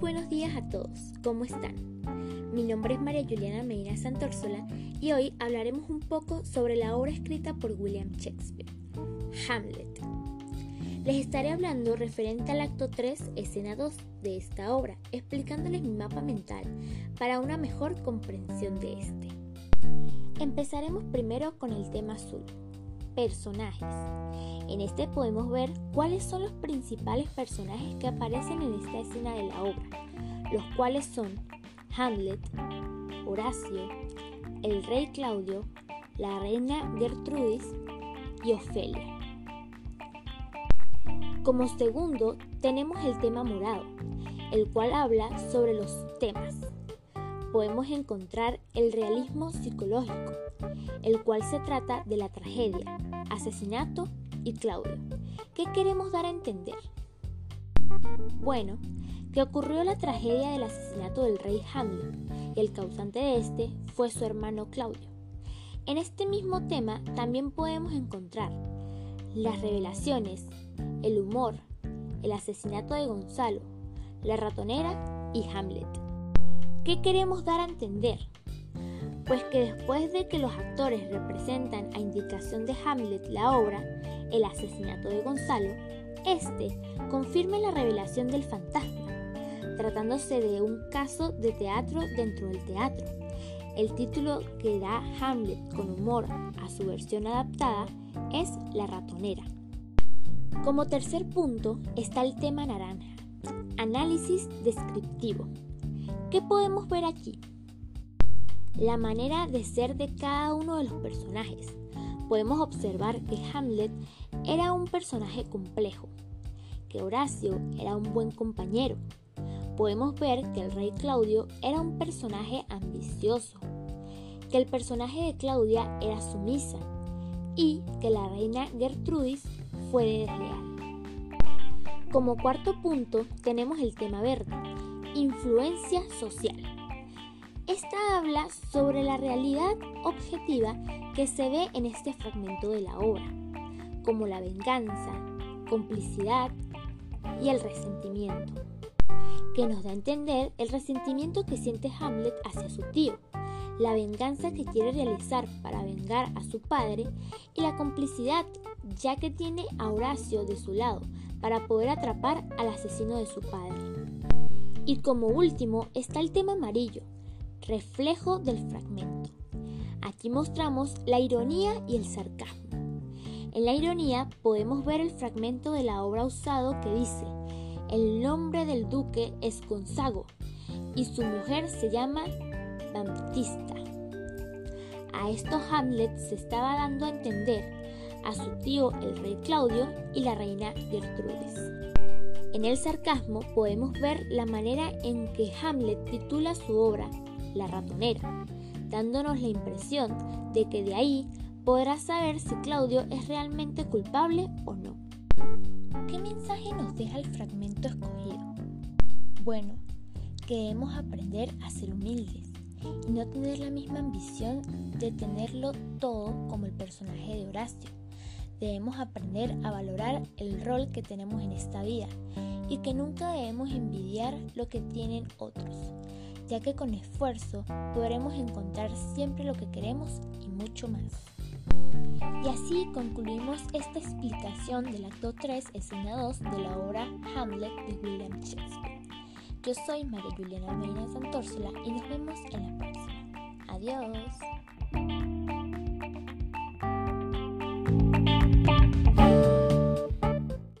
Buenos días a todos, ¿cómo están? Mi nombre es María Juliana Medina Santórsola y hoy hablaremos un poco sobre la obra escrita por William Shakespeare, Hamlet. Les estaré hablando referente al acto 3, escena 2 de esta obra, explicándoles mi mapa mental para una mejor comprensión de este. Empezaremos primero con el tema azul, personajes. En este podemos ver cuáles son los principales personajes que aparecen en esta escena de la obra, los cuales son Hamlet, Horacio, el rey Claudio, la reina Gertrudis y Ofelia. Como segundo tenemos el tema morado, el cual habla sobre los temas. Podemos encontrar el realismo psicológico, el cual se trata de la tragedia, asesinato y Claudio. ¿Qué queremos dar a entender? Bueno, que ocurrió la tragedia del asesinato del rey Hamlet y el causante de este fue su hermano Claudio. En este mismo tema también podemos encontrar las revelaciones, el humor, el asesinato de Gonzalo, la ratonera y Hamlet. ¿Qué queremos dar a entender? Pues que después de que los actores representan a indicación de Hamlet la obra, el asesinato de Gonzalo, este confirma la revelación del fantasma, tratándose de un caso de teatro dentro del teatro. El título que da Hamlet con humor a su versión adaptada es La ratonera. Como tercer punto está el tema naranja, análisis descriptivo. ¿Qué podemos ver aquí? La manera de ser de cada uno de los personajes. Podemos observar que Hamlet era un personaje complejo, que Horacio era un buen compañero. Podemos ver que el rey Claudio era un personaje ambicioso, que el personaje de Claudia era sumisa y que la reina Gertrudis fue desleal. Como cuarto punto tenemos el tema verde, influencia social. Esta habla sobre la realidad objetiva que se ve en este fragmento de la obra, como la venganza, complicidad y el resentimiento, que nos da a entender el resentimiento que siente Hamlet hacia su tío, la venganza que quiere realizar para vengar a su padre y la complicidad ya que tiene a Horacio de su lado para poder atrapar al asesino de su padre. Y como último está el tema amarillo, reflejo del fragmento. Aquí mostramos la ironía y el sarcasmo. En la ironía podemos ver el fragmento de la obra usado que dice, el nombre del duque es Gonzago y su mujer se llama Baptista. A esto Hamlet se estaba dando a entender a su tío el rey Claudio y la reina Gertrudis. En el sarcasmo podemos ver la manera en que Hamlet titula su obra La ratonera, dándonos la impresión de que de ahí podrá saber si Claudio es realmente culpable o no. ¿Qué mensaje nos deja el fragmento escogido? Bueno, que debemos aprender a ser humildes y no tener la misma ambición de tenerlo todo como el personaje de Horacio. Debemos aprender a valorar el rol que tenemos en esta vida y que nunca debemos envidiar lo que tienen otros, ya que con esfuerzo podremos encontrar siempre lo que queremos y mucho más. Y así concluimos esta explicación del acto 3, escena 2 de la obra Hamlet de William Shakespeare. Yo soy María Juliana Almeida Santórsola y nos vemos en la próxima. Adiós.